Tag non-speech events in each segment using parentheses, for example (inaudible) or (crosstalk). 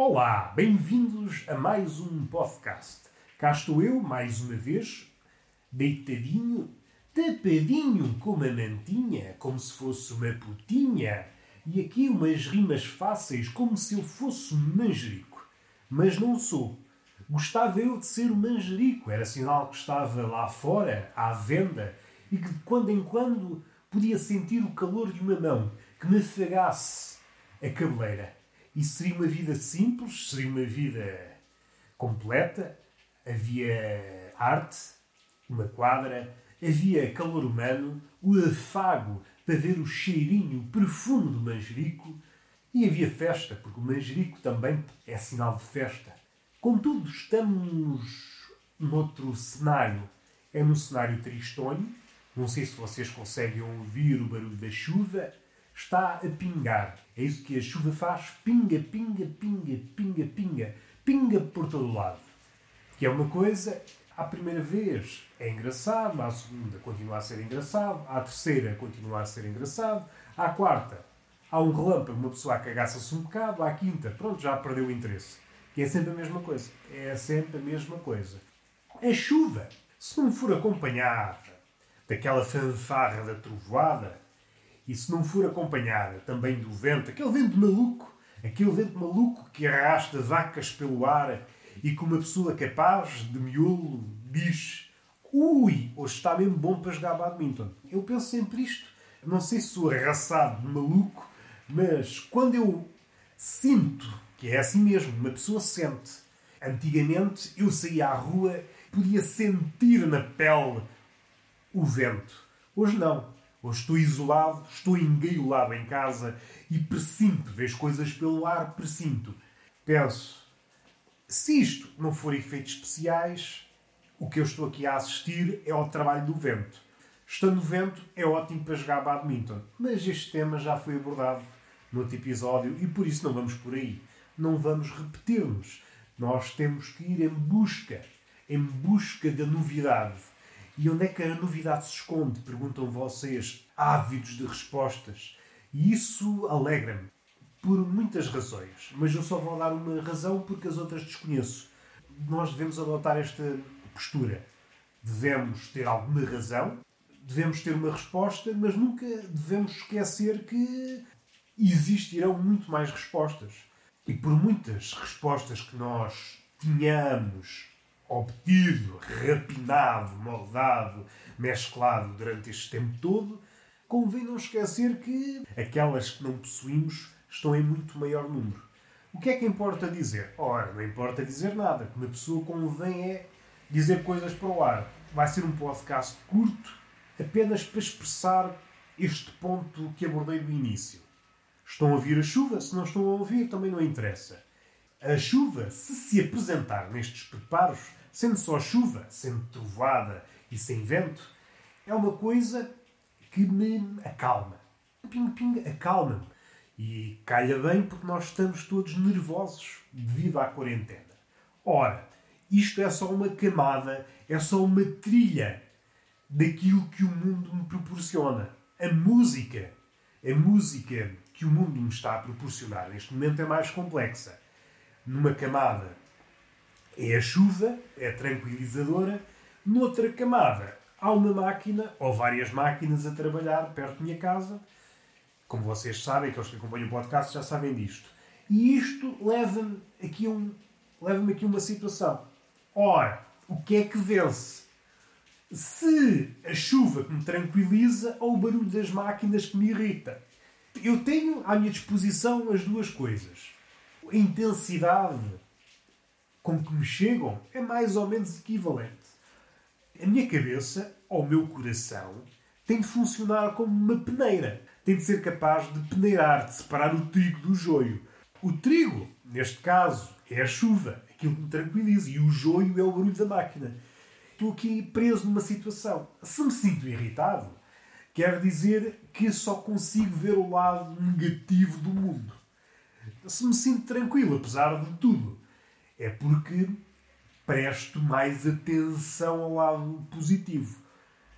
Olá, bem-vindos a mais um podcast. Cá estou eu, mais uma vez, deitadinho, tapadinho com uma mantinha, como se fosse uma putinha, e aqui umas rimas fáceis, como se eu fosse um manjerico. Mas não sou. Gostava eu de ser um manjerico, era sinal que estava lá fora, à venda, e que de quando em quando podia sentir o calor de uma mão que me afagasse a cabeleira. E seria uma vida simples, seria uma vida completa. Havia arte, uma quadra, havia calor humano, o afago para ver o cheirinho profundo do manjerico e havia festa, porque o manjerico também é sinal de festa. Contudo, estamos noutro cenário. É num cenário tristonho. Não sei se vocês conseguem ouvir o barulho da chuva está a pingar. É isso que a chuva faz: pinga, pinga, pinga, pinga, pinga, pinga por todo lado. Que é uma coisa, à primeira vez é engraçado, à segunda continua a ser engraçado, à terceira continua a ser engraçado, à quarta há um relâmpago, uma pessoa cagaça-se um bocado, à quinta, pronto, já perdeu o interesse. Que é sempre a mesma coisa. É sempre a mesma coisa. A chuva, se não for acompanhada daquela fanfarra da trovoada, e se não for acompanhada também do vento, aquele vento maluco, aquele vento maluco que arrasta vacas pelo ar e que uma pessoa capaz de miolo diz ui, hoje está mesmo bom para jogar badminton. Eu penso sempre isto. Não sei se sou arraçado de maluco, mas quando eu sinto que é assim mesmo, uma pessoa sente. Antigamente eu saía à rua podia sentir na pele o vento. Hoje não. Hoje estou isolado, estou engaiolado em casa e presinto, vejo coisas pelo ar, presinto. Penso, se isto não for efeitos especiais, o que eu estou aqui a assistir é ao trabalho do vento. Estando vento, é ótimo para jogar badminton. Mas este tema já foi abordado no outro episódio e por isso não vamos por aí. Não vamos repetir-nos. Nós temos que ir em busca, em busca da novidade e onde é que a novidade se esconde? Perguntam vocês, ávidos de respostas. E isso alegra-me, por muitas razões. Mas eu só vou dar uma razão porque as outras desconheço. Nós devemos adotar esta postura. Devemos ter alguma razão, devemos ter uma resposta, mas nunca devemos esquecer que existirão muito mais respostas. E por muitas respostas que nós tenhamos obtido, rapinado, moldado, mesclado durante este tempo todo, convém não esquecer que aquelas que não possuímos estão em muito maior número. O que é que importa dizer? Ora, não importa dizer nada. Uma pessoa convém é dizer coisas para o ar. Vai ser um podcast curto, apenas para expressar este ponto que abordei no início. Estão a ouvir a chuva? Se não estão a ouvir, também não interessa. A chuva, se se apresentar nestes preparos, sendo só chuva, sendo trovoada e sem vento, é uma coisa que me acalma. Ping-ping acalma-me. E calha bem porque nós estamos todos nervosos devido à quarentena. Ora, isto é só uma camada, é só uma trilha daquilo que o mundo me proporciona. A música, a música que o mundo me está a proporcionar neste momento é mais complexa. Numa camada é a chuva, é tranquilizadora. Noutra camada, há uma máquina ou várias máquinas a trabalhar perto da minha casa. Como vocês sabem, aqueles que acompanham o podcast já sabem disto. E isto leva-me aqui, um, leva aqui uma situação. Ora, o que é que vence? Se a chuva que me tranquiliza ou o barulho das máquinas que me irrita? Eu tenho à minha disposição as duas coisas. A intensidade com que me chegam é mais ou menos equivalente. A minha cabeça, ou o meu coração, tem de funcionar como uma peneira. Tem de ser capaz de peneirar, de separar o trigo do joio. O trigo, neste caso, é a chuva, aquilo que me tranquiliza, e o joio é o barulho da máquina. Estou aqui preso numa situação. Se me sinto irritado, quer dizer que só consigo ver o lado negativo do mundo. Se me sinto tranquilo, apesar de tudo, é porque presto mais atenção ao lado positivo.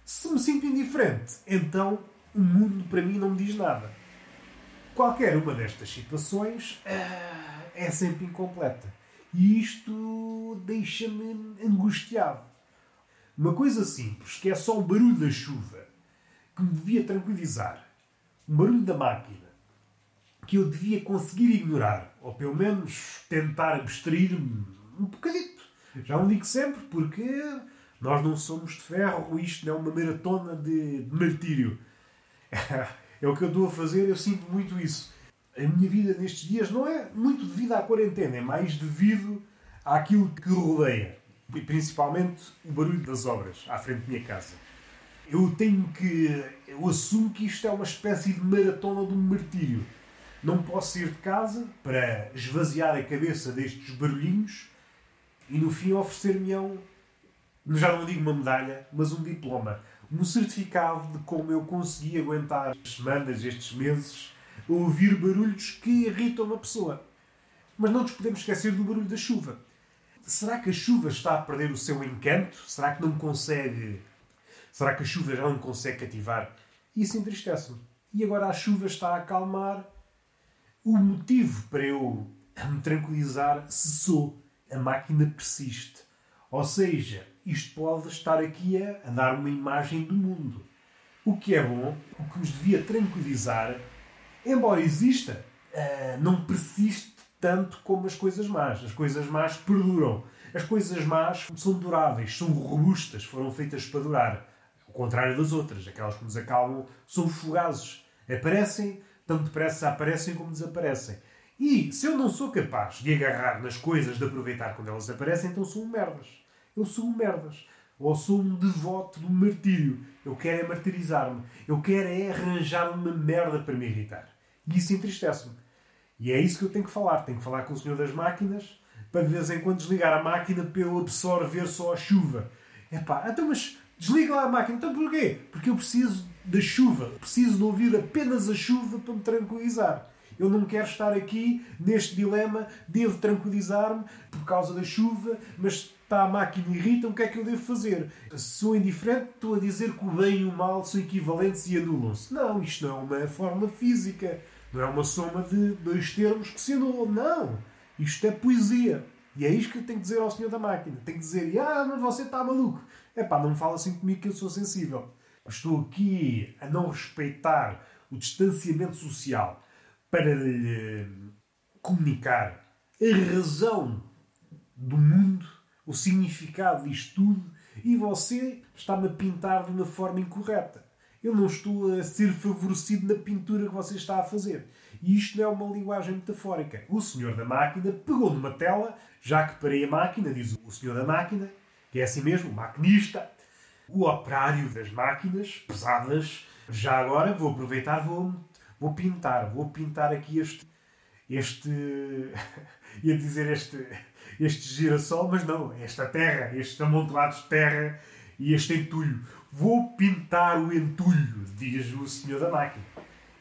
Se me sinto indiferente, então o mundo para mim não me diz nada. Qualquer uma destas situações, ah, é sempre incompleta. E isto deixa-me angustiado. Uma coisa simples, que é só o barulho da chuva, que me devia tranquilizar. Um barulho da máquina, que eu devia conseguir ignorar, ou pelo menos tentar abstrair-me um bocadito. Já não digo sempre, porque nós não somos de ferro, isto não é uma maratona de martírio. (laughs) É o que eu estou a fazer, eu sinto muito isso. A minha vida nestes dias não é muito devido à quarentena, é mais devido àquilo que rodeia. E principalmente o barulho das obras à frente da minha casa. Eu tenho que. Eu assumo que isto é uma espécie de maratona de martírio. Não posso sair de casa para esvaziar a cabeça destes barulhinhos e no fim oferecer-me-ão, já não digo uma medalha, mas um diploma. Um certificado de como eu consegui aguentar as semanas, estes meses, a ouvir barulhos que irritam uma pessoa. Mas não nos podemos esquecer do barulho da chuva. Será que a chuva está a perder o seu encanto? Será que não consegue. Será que a chuva já não consegue cativar? Isso entristece-me. E agora a chuva está a acalmar. O motivo para eu me tranquilizar cessou. A máquina persiste. Ou seja, isto pode estar aqui a, a dar uma imagem do mundo. O que é bom, o que nos devia tranquilizar, embora exista, uh, não persiste tanto como as coisas más. As coisas más perduram. As coisas más são duráveis, são robustas, foram feitas para durar. Ao contrário das outras, aquelas que nos acalmam, são fugazes. Aparecem, tanto depressa aparecem como desaparecem. E se eu não sou capaz de agarrar nas coisas, de aproveitar quando elas aparecem, então sou um merdas. Eu sou um merdas. Ou sou um devoto do martírio. Eu quero é martirizar-me. Eu quero é arranjar uma merda para me irritar. E isso entristece-me. E é isso que eu tenho que falar. Tenho que falar com o senhor das máquinas para de vez em quando desligar a máquina para eu absorver só a chuva. Epá, então mas desliga lá a máquina. Então porquê? Porque eu preciso da chuva. Preciso de ouvir apenas a chuva para me tranquilizar. Eu não quero estar aqui neste dilema. Devo tranquilizar-me por causa da chuva, mas está a máquina irrita, o que é que eu devo fazer? Sou indiferente, estou a dizer que o bem e o mal são equivalentes e anulam-se. Não, isto não é uma forma física. Não é uma soma de dois termos que se anulam. Não. Isto é poesia. E é isto que eu tenho que dizer ao senhor da máquina. Tenho que dizer, ah, mas você está maluco. É pá, não me fala assim comigo que eu sou sensível. Estou aqui a não respeitar o distanciamento social para lhe comunicar a razão do mundo o significado disto tudo e você está-me a pintar de uma forma incorreta. Eu não estou a ser favorecido na pintura que você está a fazer. E isto não é uma linguagem metafórica. O senhor da máquina pegou numa tela, já que parei a máquina, diz o senhor da máquina, que é assim mesmo, o maquinista, o operário das máquinas pesadas. Já agora vou aproveitar, vou, vou pintar, vou pintar aqui este. este. (laughs) ia dizer este este girassol, mas não, esta terra, estes amontoados de terra e este entulho. Vou pintar o entulho, diz o senhor da máquina.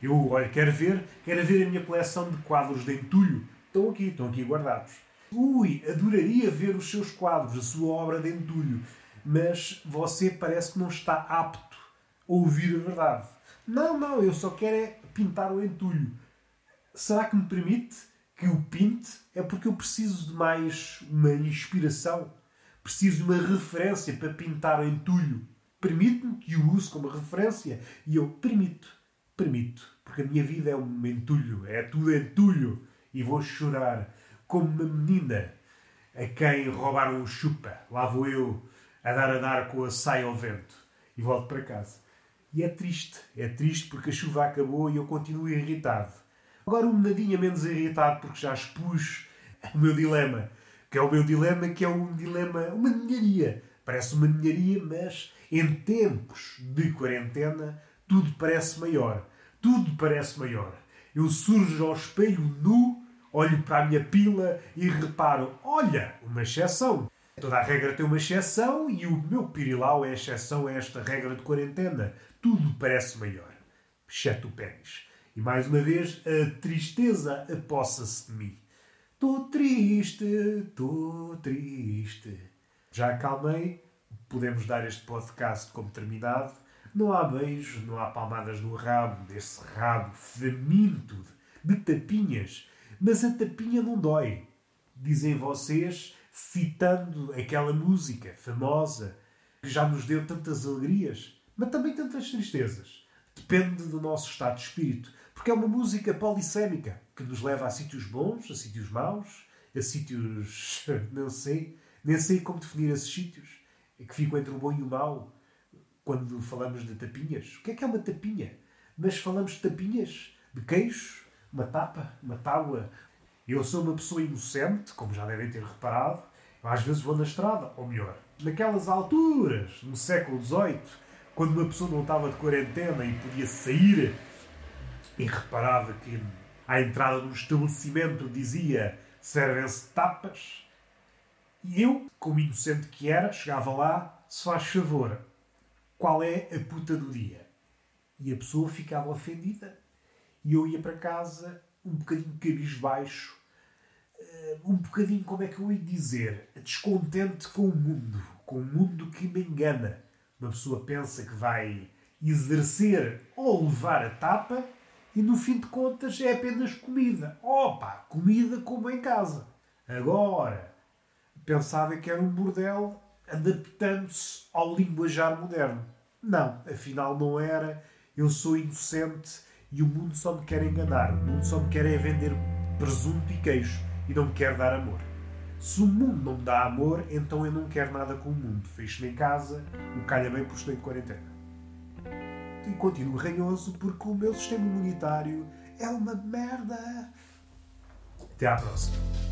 Eu, olha, quero ver, quero ver a minha coleção de quadros de entulho. Estão aqui, estão aqui guardados. Ui, adoraria ver os seus quadros, a sua obra de entulho, mas você parece que não está apto a ouvir a verdade. Não, não, eu só quero é pintar o entulho. Será que me permite? que o pinte é porque eu preciso de mais uma inspiração, preciso de uma referência para pintar o entulho. Permite-me que o use como referência e eu permito, permito, porque a minha vida é um entulho, é tudo entulho e vou chorar como uma menina a quem roubaram o chupa. Lá vou eu a dar a dar com a saia ao vento e volto para casa. E é triste, é triste porque a chuva acabou e eu continuo irritado. Agora um nadinha menos irritado porque já expus o meu dilema. Que é o meu dilema, que é um dilema, uma ninharia. Parece uma ninharia, mas em tempos de quarentena tudo parece maior. Tudo parece maior. Eu surjo ao espelho nu, olho para a minha pila e reparo: olha, uma exceção. Toda a regra tem uma exceção e o meu pirilau é a exceção a esta regra de quarentena. Tudo parece maior, exceto o pênis. E mais uma vez, a tristeza apossa-se de mim. Estou triste, estou triste. Já acalmei, podemos dar este podcast como terminado. Não há beijos, não há palmadas no rabo, desse rabo faminto de tapinhas, Mas a tapinha não dói. Dizem vocês, citando aquela música famosa que já nos deu tantas alegrias, mas também tantas tristezas. Depende do nosso estado de espírito. Porque é uma música polissémica que nos leva a sítios bons, a sítios maus, a sítios. (laughs) não sei. Nem sei como definir esses sítios. Que ficam entre o bom e o mau quando falamos de tapinhas. O que é que é uma tapinha? Mas falamos de tapinhas, de queijo, uma tapa, uma tábua. Eu sou uma pessoa inocente, como já devem ter reparado. Às vezes vou na estrada, ou melhor, naquelas alturas, no século XVIII, quando uma pessoa não estava de quarentena e podia sair e reparava que à entrada do estabelecimento dizia servem-se tapas. E eu, como inocente que era, chegava lá, se faz favor, qual é a puta do dia? E a pessoa ficava ofendida. E eu ia para casa um bocadinho cabisbaixo, um bocadinho, como é que eu ia dizer, descontente com o mundo, com o mundo que me engana. Uma pessoa pensa que vai exercer ou levar a tapa e no fim de contas é apenas comida. Opa, comida como em casa. Agora, pensava que era um bordel adaptando-se ao linguajar moderno. Não, afinal não era. Eu sou inocente e o mundo só me quer enganar. O mundo só me quer é vender presunto e queijo e não me quer dar amor. Se o mundo não me dá amor, então eu não quero nada com o mundo. Fecho-me em casa, o calha bem por estou em quarentena. E continuo ranhoso porque o meu sistema imunitário é uma merda. Até à próxima.